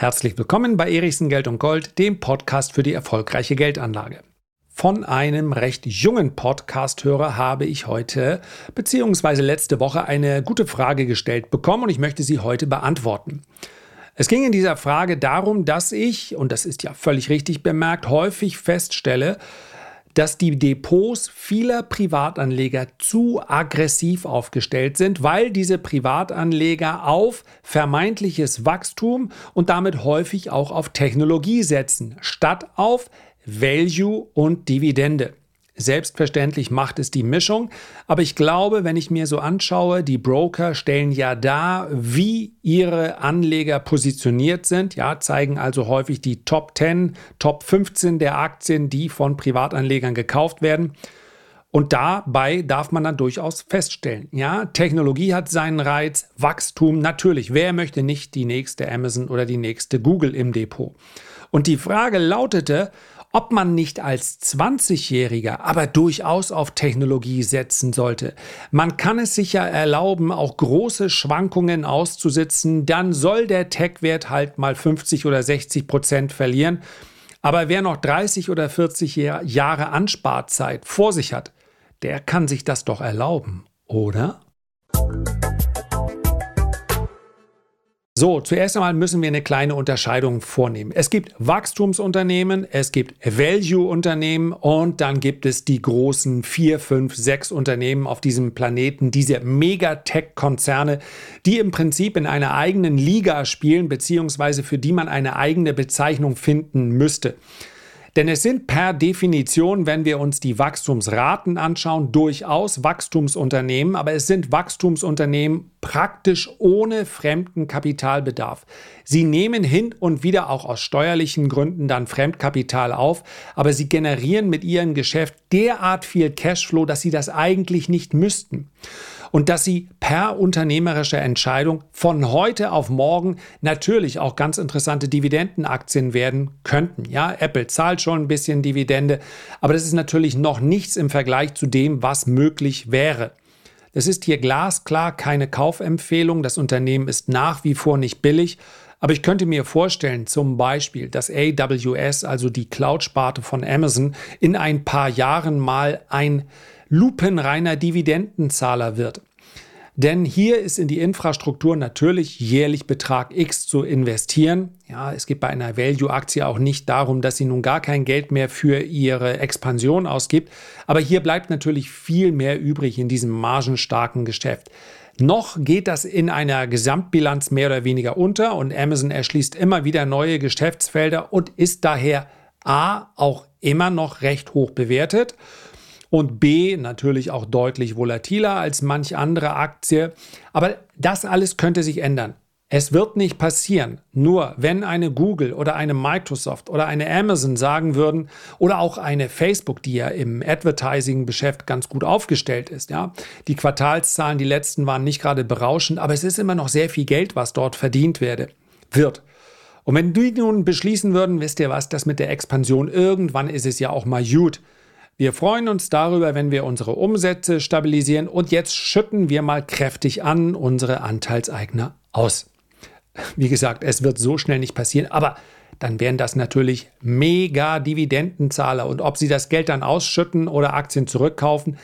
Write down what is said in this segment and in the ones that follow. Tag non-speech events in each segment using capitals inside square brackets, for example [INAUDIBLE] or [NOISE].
Herzlich willkommen bei Erichsen Geld und Gold, dem Podcast für die erfolgreiche Geldanlage. Von einem recht jungen Podcast-Hörer habe ich heute bzw. letzte Woche eine gute Frage gestellt bekommen und ich möchte sie heute beantworten. Es ging in dieser Frage darum, dass ich, und das ist ja völlig richtig bemerkt, häufig feststelle, dass die Depots vieler Privatanleger zu aggressiv aufgestellt sind, weil diese Privatanleger auf vermeintliches Wachstum und damit häufig auch auf Technologie setzen, statt auf Value und Dividende. Selbstverständlich macht es die Mischung, aber ich glaube, wenn ich mir so anschaue, die Broker stellen ja dar, wie ihre Anleger positioniert sind, ja, zeigen also häufig die Top 10, Top 15 der Aktien, die von Privatanlegern gekauft werden. Und dabei darf man dann durchaus feststellen, ja, Technologie hat seinen Reiz, Wachstum natürlich. Wer möchte nicht die nächste Amazon oder die nächste Google im Depot? Und die Frage lautete, ob man nicht als 20-Jähriger aber durchaus auf Technologie setzen sollte. Man kann es sich ja erlauben, auch große Schwankungen auszusitzen, dann soll der Tech-Wert halt mal 50 oder 60 Prozent verlieren. Aber wer noch 30 oder 40 Jahre Ansparzeit vor sich hat, der kann sich das doch erlauben, oder? So, zuerst einmal müssen wir eine kleine Unterscheidung vornehmen. Es gibt Wachstumsunternehmen, es gibt Value-Unternehmen und dann gibt es die großen vier, fünf, sechs Unternehmen auf diesem Planeten, diese Megatech-Konzerne, die im Prinzip in einer eigenen Liga spielen, beziehungsweise für die man eine eigene Bezeichnung finden müsste. Denn es sind per Definition, wenn wir uns die Wachstumsraten anschauen, durchaus Wachstumsunternehmen, aber es sind Wachstumsunternehmen praktisch ohne fremden Kapitalbedarf. Sie nehmen hin und wieder auch aus steuerlichen Gründen dann Fremdkapital auf, aber sie generieren mit ihrem Geschäft derart viel Cashflow, dass sie das eigentlich nicht müssten und dass sie per unternehmerischer Entscheidung von heute auf morgen natürlich auch ganz interessante Dividendenaktien werden könnten. Ja, Apple zahlt schon ein bisschen Dividende, aber das ist natürlich noch nichts im Vergleich zu dem, was möglich wäre. Das ist hier glasklar keine Kaufempfehlung. Das Unternehmen ist nach wie vor nicht billig. Aber ich könnte mir vorstellen, zum Beispiel, dass AWS, also die Cloud-Sparte von Amazon, in ein paar Jahren mal ein lupenreiner Dividendenzahler wird. Denn hier ist in die Infrastruktur natürlich jährlich Betrag X zu investieren. Ja, es geht bei einer Value-Aktie auch nicht darum, dass sie nun gar kein Geld mehr für ihre Expansion ausgibt. Aber hier bleibt natürlich viel mehr übrig in diesem margenstarken Geschäft. Noch geht das in einer Gesamtbilanz mehr oder weniger unter und Amazon erschließt immer wieder neue Geschäftsfelder und ist daher A auch immer noch recht hoch bewertet und B natürlich auch deutlich volatiler als manch andere Aktie. Aber das alles könnte sich ändern. Es wird nicht passieren, nur wenn eine Google oder eine Microsoft oder eine Amazon sagen würden oder auch eine Facebook, die ja im Advertising-Geschäft ganz gut aufgestellt ist. Ja, die Quartalszahlen, die letzten waren nicht gerade berauschend, aber es ist immer noch sehr viel Geld, was dort verdient werde, wird. Und wenn die nun beschließen würden, wisst ihr was, das mit der Expansion, irgendwann ist es ja auch mal gut. Wir freuen uns darüber, wenn wir unsere Umsätze stabilisieren und jetzt schütten wir mal kräftig an unsere Anteilseigner aus. Wie gesagt, es wird so schnell nicht passieren, aber dann wären das natürlich mega Dividendenzahler und ob sie das Geld dann ausschütten oder Aktien zurückkaufen,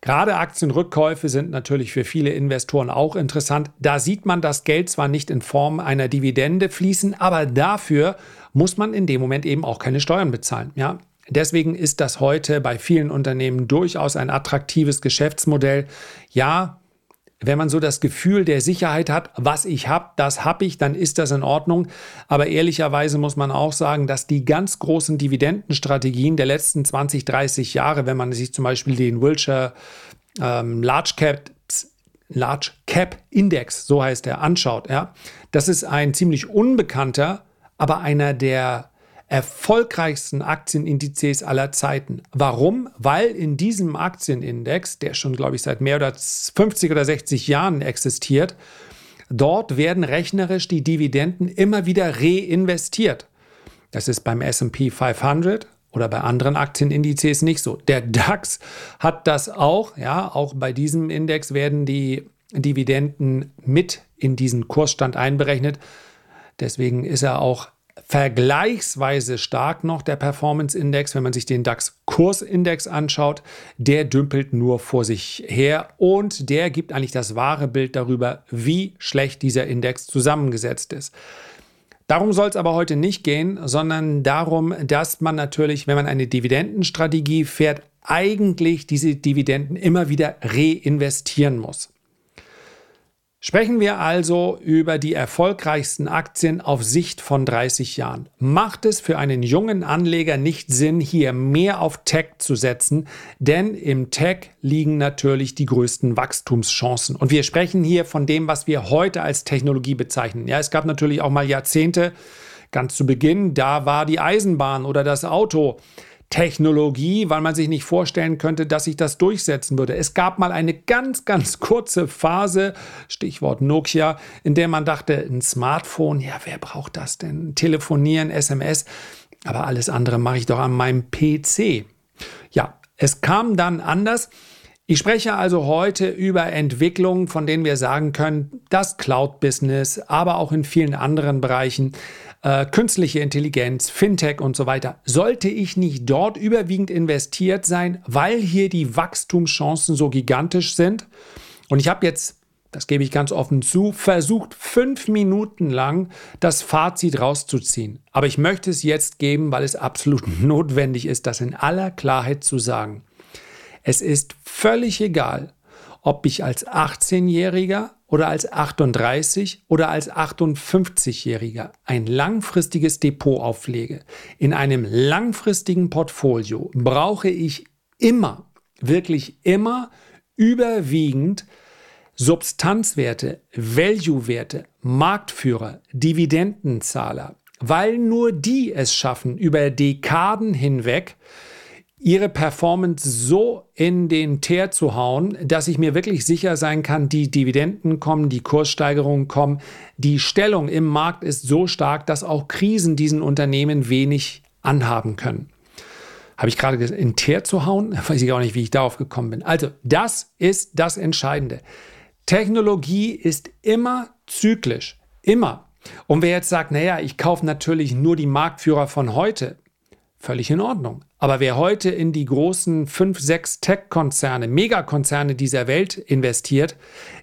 Gerade Aktienrückkäufe sind natürlich für viele Investoren auch interessant. Da sieht man das Geld zwar nicht in Form einer Dividende fließen, aber dafür muss man in dem Moment eben auch keine Steuern bezahlen. Ja, Deswegen ist das heute bei vielen Unternehmen durchaus ein attraktives Geschäftsmodell. Ja, wenn man so das Gefühl der Sicherheit hat, was ich habe, das habe ich, dann ist das in Ordnung. Aber ehrlicherweise muss man auch sagen, dass die ganz großen Dividendenstrategien der letzten 20, 30 Jahre, wenn man sich zum Beispiel den Wilshire ähm, Large Cap Large Cap Index, so heißt er, anschaut, ja, das ist ein ziemlich unbekannter, aber einer der erfolgreichsten Aktienindizes aller Zeiten. Warum? Weil in diesem Aktienindex, der schon, glaube ich, seit mehr oder 50 oder 60 Jahren existiert, dort werden rechnerisch die Dividenden immer wieder reinvestiert. Das ist beim SP 500 oder bei anderen Aktienindizes nicht so. Der DAX hat das auch, ja, auch bei diesem Index werden die Dividenden mit in diesen Kursstand einberechnet. Deswegen ist er auch vergleichsweise stark noch der Performance Index, wenn man sich den DAX Kursindex anschaut, der dümpelt nur vor sich her und der gibt eigentlich das wahre Bild darüber, wie schlecht dieser Index zusammengesetzt ist. Darum soll es aber heute nicht gehen, sondern darum, dass man natürlich, wenn man eine Dividendenstrategie fährt, eigentlich diese Dividenden immer wieder reinvestieren muss. Sprechen wir also über die erfolgreichsten Aktien auf Sicht von 30 Jahren. Macht es für einen jungen Anleger nicht Sinn, hier mehr auf Tech zu setzen, denn im Tech liegen natürlich die größten Wachstumschancen. Und wir sprechen hier von dem, was wir heute als Technologie bezeichnen. Ja, es gab natürlich auch mal Jahrzehnte, ganz zu Beginn, da war die Eisenbahn oder das Auto Technologie, weil man sich nicht vorstellen könnte, dass sich das durchsetzen würde. Es gab mal eine ganz, ganz kurze Phase, Stichwort Nokia, in der man dachte, ein Smartphone, ja, wer braucht das denn? Telefonieren, SMS, aber alles andere mache ich doch an meinem PC. Ja, es kam dann anders. Ich spreche also heute über Entwicklungen, von denen wir sagen können, das Cloud-Business, aber auch in vielen anderen Bereichen äh, künstliche Intelligenz, Fintech und so weiter, sollte ich nicht dort überwiegend investiert sein, weil hier die Wachstumschancen so gigantisch sind? Und ich habe jetzt, das gebe ich ganz offen zu, versucht, fünf Minuten lang das Fazit rauszuziehen. Aber ich möchte es jetzt geben, weil es absolut [LAUGHS] notwendig ist, das in aller Klarheit zu sagen. Es ist völlig egal, ob ich als 18-Jähriger oder als 38 oder als 58-Jähriger ein langfristiges Depot auflege. In einem langfristigen Portfolio brauche ich immer, wirklich immer überwiegend Substanzwerte, Value-Werte, Marktführer, Dividendenzahler, weil nur die es schaffen, über Dekaden hinweg ihre Performance so in den Teer zu hauen, dass ich mir wirklich sicher sein kann, die Dividenden kommen, die Kurssteigerungen kommen, die Stellung im Markt ist so stark, dass auch Krisen diesen Unternehmen wenig anhaben können. Habe ich gerade gesagt, in Teer zu hauen? [LAUGHS] Weiß ich auch nicht, wie ich darauf gekommen bin. Also, das ist das Entscheidende. Technologie ist immer zyklisch. Immer. Und wer jetzt sagt, naja, ich kaufe natürlich nur die Marktführer von heute, völlig in Ordnung. Aber wer heute in die großen fünf, sechs Tech-Konzerne, Megakonzerne dieser Welt investiert,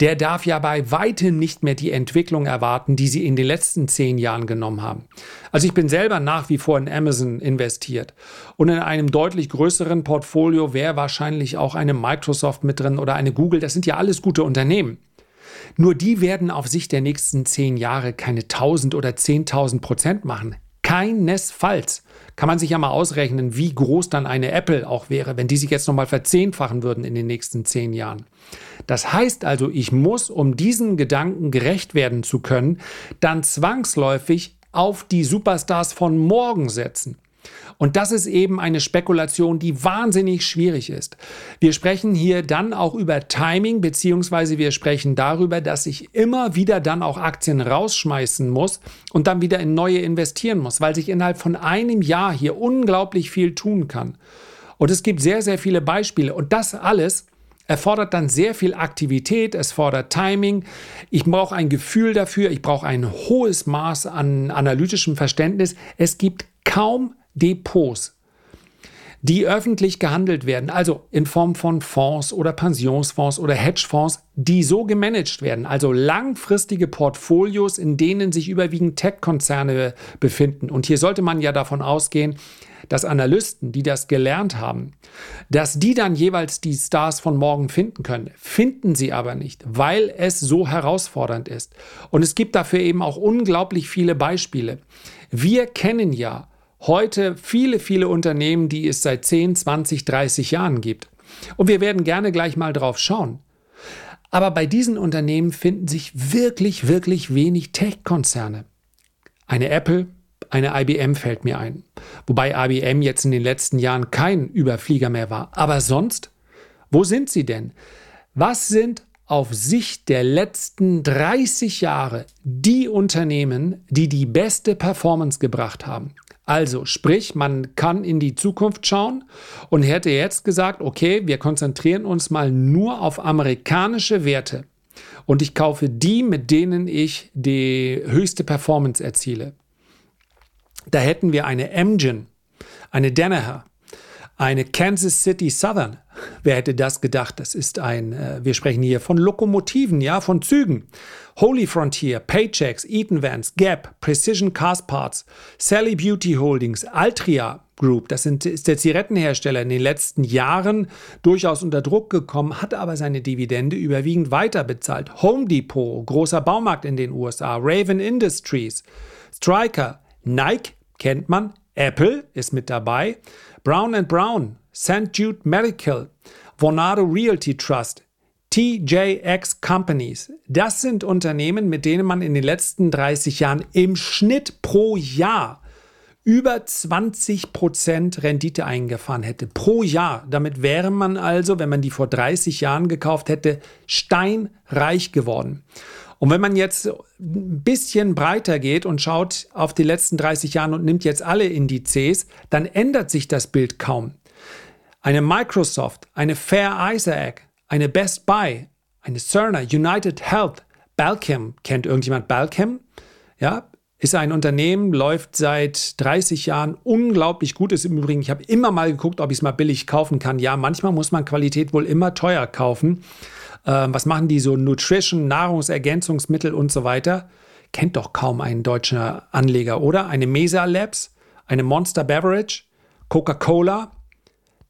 der darf ja bei weitem nicht mehr die Entwicklung erwarten, die sie in den letzten zehn Jahren genommen haben. Also ich bin selber nach wie vor in Amazon investiert. Und in einem deutlich größeren Portfolio wäre wahrscheinlich auch eine Microsoft mit drin oder eine Google. Das sind ja alles gute Unternehmen. Nur die werden auf Sicht der nächsten zehn Jahre keine 1000 oder 10.000 Prozent machen. Keinesfalls kann man sich ja mal ausrechnen, wie groß dann eine Apple auch wäre, wenn die sich jetzt nochmal verzehnfachen würden in den nächsten zehn Jahren. Das heißt also, ich muss, um diesen Gedanken gerecht werden zu können, dann zwangsläufig auf die Superstars von morgen setzen. Und das ist eben eine Spekulation, die wahnsinnig schwierig ist. Wir sprechen hier dann auch über Timing, beziehungsweise wir sprechen darüber, dass ich immer wieder dann auch Aktien rausschmeißen muss und dann wieder in neue investieren muss, weil sich innerhalb von einem Jahr hier unglaublich viel tun kann. Und es gibt sehr, sehr viele Beispiele. Und das alles erfordert dann sehr viel Aktivität, es fordert Timing. Ich brauche ein Gefühl dafür, ich brauche ein hohes Maß an analytischem Verständnis. Es gibt kaum Depots, die öffentlich gehandelt werden, also in Form von Fonds oder Pensionsfonds oder Hedgefonds, die so gemanagt werden, also langfristige Portfolios, in denen sich überwiegend Tech-Konzerne befinden. Und hier sollte man ja davon ausgehen, dass Analysten, die das gelernt haben, dass die dann jeweils die Stars von morgen finden können. Finden sie aber nicht, weil es so herausfordernd ist. Und es gibt dafür eben auch unglaublich viele Beispiele. Wir kennen ja heute viele, viele Unternehmen, die es seit 10, 20, 30 Jahren gibt. Und wir werden gerne gleich mal drauf schauen. Aber bei diesen Unternehmen finden sich wirklich, wirklich wenig Tech-Konzerne. Eine Apple, eine IBM fällt mir ein. Wobei IBM jetzt in den letzten Jahren kein Überflieger mehr war. Aber sonst, wo sind sie denn? Was sind auf Sicht der letzten 30 Jahre die Unternehmen, die die beste Performance gebracht haben? Also sprich, man kann in die Zukunft schauen und hätte jetzt gesagt, okay, wir konzentrieren uns mal nur auf amerikanische Werte. und ich kaufe die, mit denen ich die höchste Performance erziele. Da hätten wir eine Emgen, eine Danaher, eine Kansas City Southern. Wer hätte das gedacht? Das ist ein, äh, wir sprechen hier von Lokomotiven, ja, von Zügen. Holy Frontier, Paychecks, Eaton Vance, Gap, Precision Cast Parts, Sally Beauty Holdings, Altria Group, das sind, ist der Zigarettenhersteller in den letzten Jahren durchaus unter Druck gekommen, hat aber seine Dividende überwiegend weiter bezahlt. Home Depot, großer Baumarkt in den USA, Raven Industries, Striker, Nike kennt man, Apple ist mit dabei, Brown Brown, St. Jude Medical, Vonado Realty Trust, TJX Companies. Das sind Unternehmen, mit denen man in den letzten 30 Jahren im Schnitt pro Jahr über 20% Rendite eingefahren hätte. Pro Jahr. Damit wäre man also, wenn man die vor 30 Jahren gekauft hätte, steinreich geworden. Und wenn man jetzt ein bisschen breiter geht und schaut auf die letzten 30 Jahre und nimmt jetzt alle Indizes, dann ändert sich das Bild kaum. Eine Microsoft, eine Fair Isaac, eine Best Buy, eine Cerner, United Health, Balchem. Kennt irgendjemand Balchem? Ja, ist ein Unternehmen, läuft seit 30 Jahren unglaublich gut. Ist im Übrigen, ich habe immer mal geguckt, ob ich es mal billig kaufen kann. Ja, manchmal muss man Qualität wohl immer teuer kaufen. Ähm, was machen die so? Nutrition, Nahrungsergänzungsmittel und so weiter. Kennt doch kaum ein deutscher Anleger, oder? Eine Mesa Labs, eine Monster Beverage, Coca-Cola,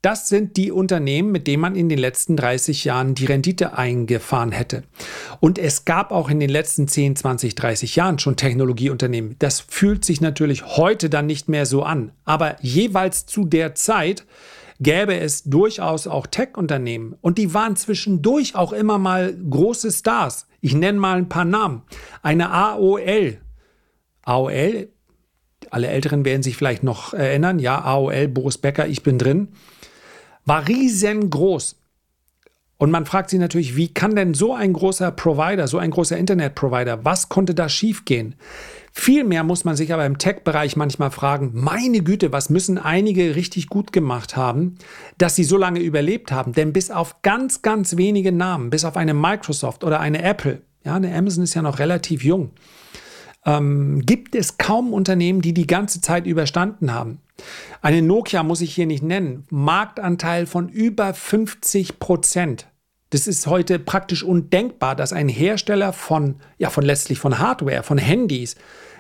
das sind die Unternehmen, mit denen man in den letzten 30 Jahren die Rendite eingefahren hätte. Und es gab auch in den letzten 10, 20, 30 Jahren schon Technologieunternehmen. Das fühlt sich natürlich heute dann nicht mehr so an. Aber jeweils zu der Zeit gäbe es durchaus auch Tech-Unternehmen. Und die waren zwischendurch auch immer mal große Stars. Ich nenne mal ein paar Namen. Eine AOL. AOL, alle Älteren werden sich vielleicht noch erinnern. Ja, AOL, Boris Becker, ich bin drin war riesengroß. Und man fragt sich natürlich, wie kann denn so ein großer Provider, so ein großer Internetprovider, was konnte da schiefgehen? Vielmehr muss man sich aber im Tech-Bereich manchmal fragen, meine Güte, was müssen einige richtig gut gemacht haben, dass sie so lange überlebt haben? Denn bis auf ganz, ganz wenige Namen, bis auf eine Microsoft oder eine Apple, ja, eine Amazon ist ja noch relativ jung, ähm, gibt es kaum Unternehmen, die die ganze Zeit überstanden haben. Eine Nokia muss ich hier nicht nennen. Marktanteil von über 50 Prozent. Das ist heute praktisch undenkbar, dass ein Hersteller von, ja, von letztlich von Hardware, von Handys,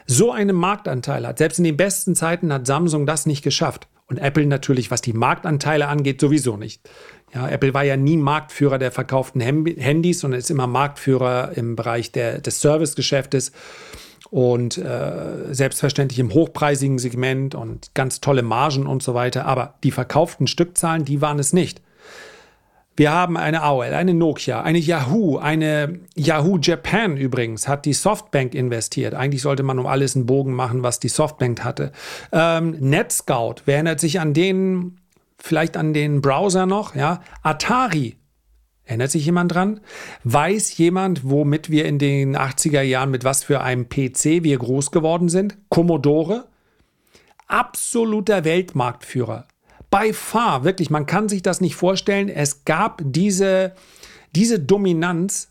so einen Marktanteil hat. Selbst in den besten Zeiten hat Samsung das nicht geschafft. Und Apple natürlich, was die Marktanteile angeht, sowieso nicht. Ja, Apple war ja nie Marktführer der verkauften Handys, sondern ist immer Marktführer im Bereich der, des Servicegeschäftes und äh, selbstverständlich im hochpreisigen Segment und ganz tolle Margen und so weiter. Aber die verkauften Stückzahlen, die waren es nicht. Wir haben eine AOL, eine Nokia, eine Yahoo, eine Yahoo Japan übrigens hat die Softbank investiert. Eigentlich sollte man um alles einen Bogen machen, was die Softbank hatte. Ähm, NetScout, wer erinnert sich an den, vielleicht an den Browser noch? Ja, Atari Erinnert sich jemand dran? Weiß jemand, womit wir in den 80er Jahren, mit was für einem PC wir groß geworden sind? Commodore? Absoluter Weltmarktführer. By far, wirklich, man kann sich das nicht vorstellen. Es gab diese, diese Dominanz,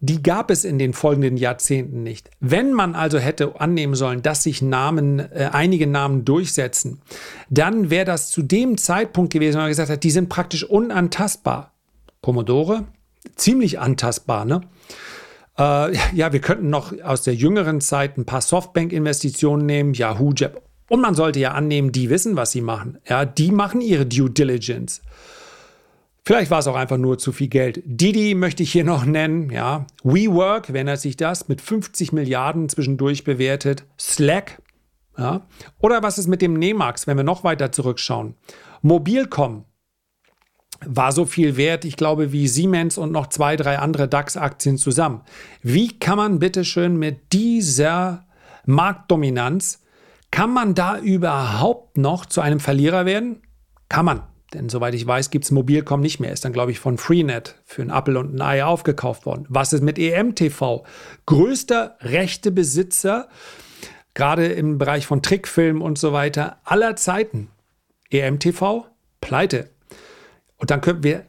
die gab es in den folgenden Jahrzehnten nicht. Wenn man also hätte annehmen sollen, dass sich Namen, äh, einige Namen durchsetzen, dann wäre das zu dem Zeitpunkt gewesen, wenn man gesagt hat, die sind praktisch unantastbar. Commodore, ziemlich antastbar, ne? Äh, ja, wir könnten noch aus der jüngeren Zeit ein paar Softbank-Investitionen nehmen, Yahoo, Jab. Und man sollte ja annehmen, die wissen, was sie machen. Ja, die machen ihre Due Diligence. Vielleicht war es auch einfach nur zu viel Geld. Didi möchte ich hier noch nennen, ja. WeWork, wenn er sich das mit 50 Milliarden zwischendurch bewertet. Slack, ja. Oder was ist mit dem Nemax, wenn wir noch weiter zurückschauen? Mobilcom, war so viel wert, ich glaube, wie Siemens und noch zwei, drei andere DAX-Aktien zusammen. Wie kann man bitte schön mit dieser Marktdominanz, kann man da überhaupt noch zu einem Verlierer werden? Kann man. Denn soweit ich weiß, gibt es Mobilcom nicht mehr. Ist dann, glaube ich, von Freenet für ein Apple und ein Ei aufgekauft worden. Was ist mit EMTV? Größter Rechtebesitzer, gerade im Bereich von Trickfilmen und so weiter, aller Zeiten. EMTV, pleite. Und dann können wir,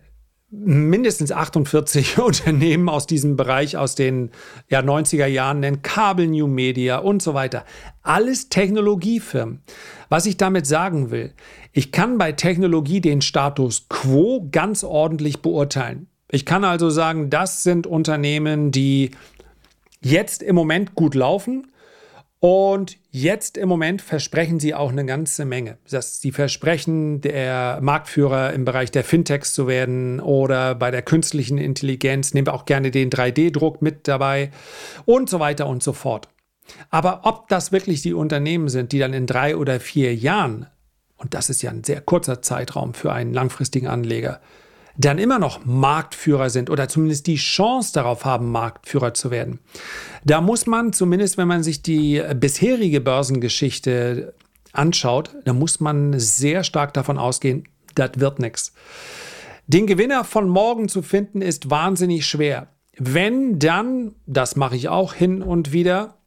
mindestens 48 [LAUGHS] Unternehmen aus diesem Bereich aus den ja, 90er Jahren nennen, Kabel New Media und so weiter. Alles Technologiefirmen. Was ich damit sagen will, ich kann bei Technologie den Status quo ganz ordentlich beurteilen. Ich kann also sagen, das sind Unternehmen, die jetzt im Moment gut laufen und jetzt im Moment versprechen sie auch eine ganze Menge. Das, sie versprechen, der Marktführer im Bereich der Fintechs zu werden oder bei der künstlichen Intelligenz. Nehmen wir auch gerne den 3D-Druck mit dabei und so weiter und so fort. Aber ob das wirklich die Unternehmen sind, die dann in drei oder vier Jahren, und das ist ja ein sehr kurzer Zeitraum für einen langfristigen Anleger, dann immer noch Marktführer sind oder zumindest die Chance darauf haben, Marktführer zu werden. Da muss man zumindest, wenn man sich die bisherige Börsengeschichte anschaut, da muss man sehr stark davon ausgehen, das wird nichts. Den Gewinner von morgen zu finden ist wahnsinnig schwer. Wenn dann, das mache ich auch hin und wieder,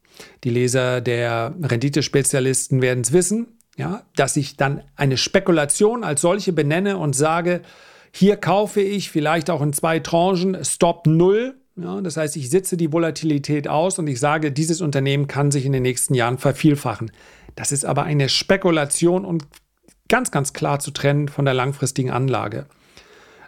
die Leser der Renditespezialisten werden es wissen, ja, dass ich dann eine Spekulation als solche benenne und sage, hier kaufe ich vielleicht auch in zwei Tranchen Stop Null. Ja, das heißt, ich sitze die Volatilität aus und ich sage, dieses Unternehmen kann sich in den nächsten Jahren vervielfachen. Das ist aber eine Spekulation und ganz, ganz klar zu trennen von der langfristigen Anlage.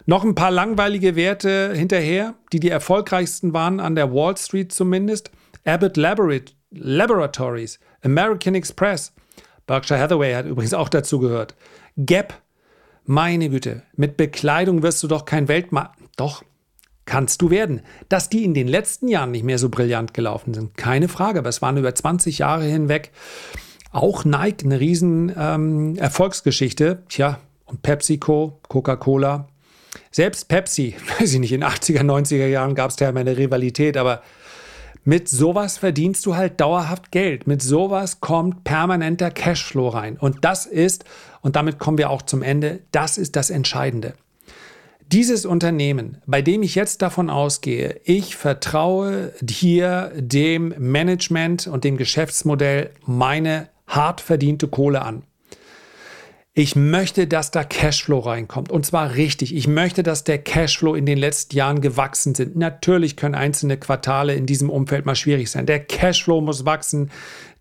Noch ein paar langweilige Werte hinterher, die die erfolgreichsten waren an der Wall Street zumindest. Abbott Laboratories, American Express, Berkshire Hathaway hat übrigens auch dazu gehört. Gap meine Güte, mit Bekleidung wirst du doch kein Weltma... Doch, kannst du werden. Dass die in den letzten Jahren nicht mehr so brillant gelaufen sind, keine Frage, aber es waren über 20 Jahre hinweg auch Nike eine riesen ähm, Erfolgsgeschichte. Tja, und PepsiCo, Coca-Cola, selbst Pepsi, [LAUGHS] weiß ich nicht, in 80er, 90er Jahren gab es da immer eine Rivalität, aber mit sowas verdienst du halt dauerhaft Geld. Mit sowas kommt permanenter Cashflow rein. Und das ist, und damit kommen wir auch zum Ende, das ist das Entscheidende. Dieses Unternehmen, bei dem ich jetzt davon ausgehe, ich vertraue hier dem Management und dem Geschäftsmodell meine hart verdiente Kohle an. Ich möchte, dass da Cashflow reinkommt. Und zwar richtig. Ich möchte, dass der Cashflow in den letzten Jahren gewachsen sind. Natürlich können einzelne Quartale in diesem Umfeld mal schwierig sein. Der Cashflow muss wachsen.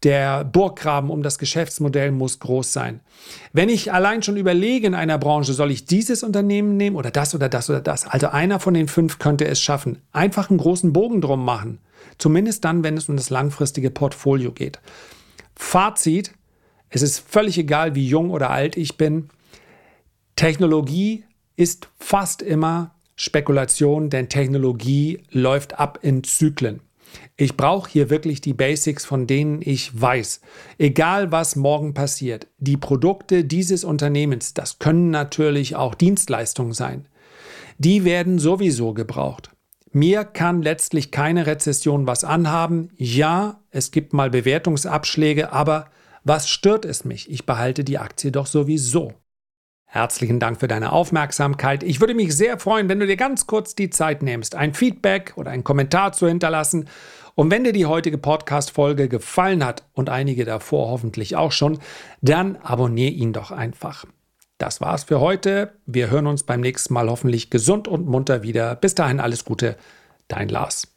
Der Burggraben um das Geschäftsmodell muss groß sein. Wenn ich allein schon überlege in einer Branche, soll ich dieses Unternehmen nehmen oder das oder das oder das? Also einer von den fünf könnte es schaffen. Einfach einen großen Bogen drum machen. Zumindest dann, wenn es um das langfristige Portfolio geht. Fazit, es ist völlig egal, wie jung oder alt ich bin. Technologie ist fast immer Spekulation, denn Technologie läuft ab in Zyklen. Ich brauche hier wirklich die Basics, von denen ich weiß. Egal was morgen passiert, die Produkte dieses Unternehmens, das können natürlich auch Dienstleistungen sein, die werden sowieso gebraucht. Mir kann letztlich keine Rezession was anhaben. Ja, es gibt mal Bewertungsabschläge, aber was stört es mich? Ich behalte die Aktie doch sowieso. Herzlichen Dank für deine Aufmerksamkeit. Ich würde mich sehr freuen, wenn du dir ganz kurz die Zeit nimmst, ein Feedback oder einen Kommentar zu hinterlassen. Und wenn dir die heutige Podcast-Folge gefallen hat und einige davor hoffentlich auch schon, dann abonniere ihn doch einfach. Das war's für heute. Wir hören uns beim nächsten Mal hoffentlich gesund und munter wieder. Bis dahin alles Gute, dein Lars.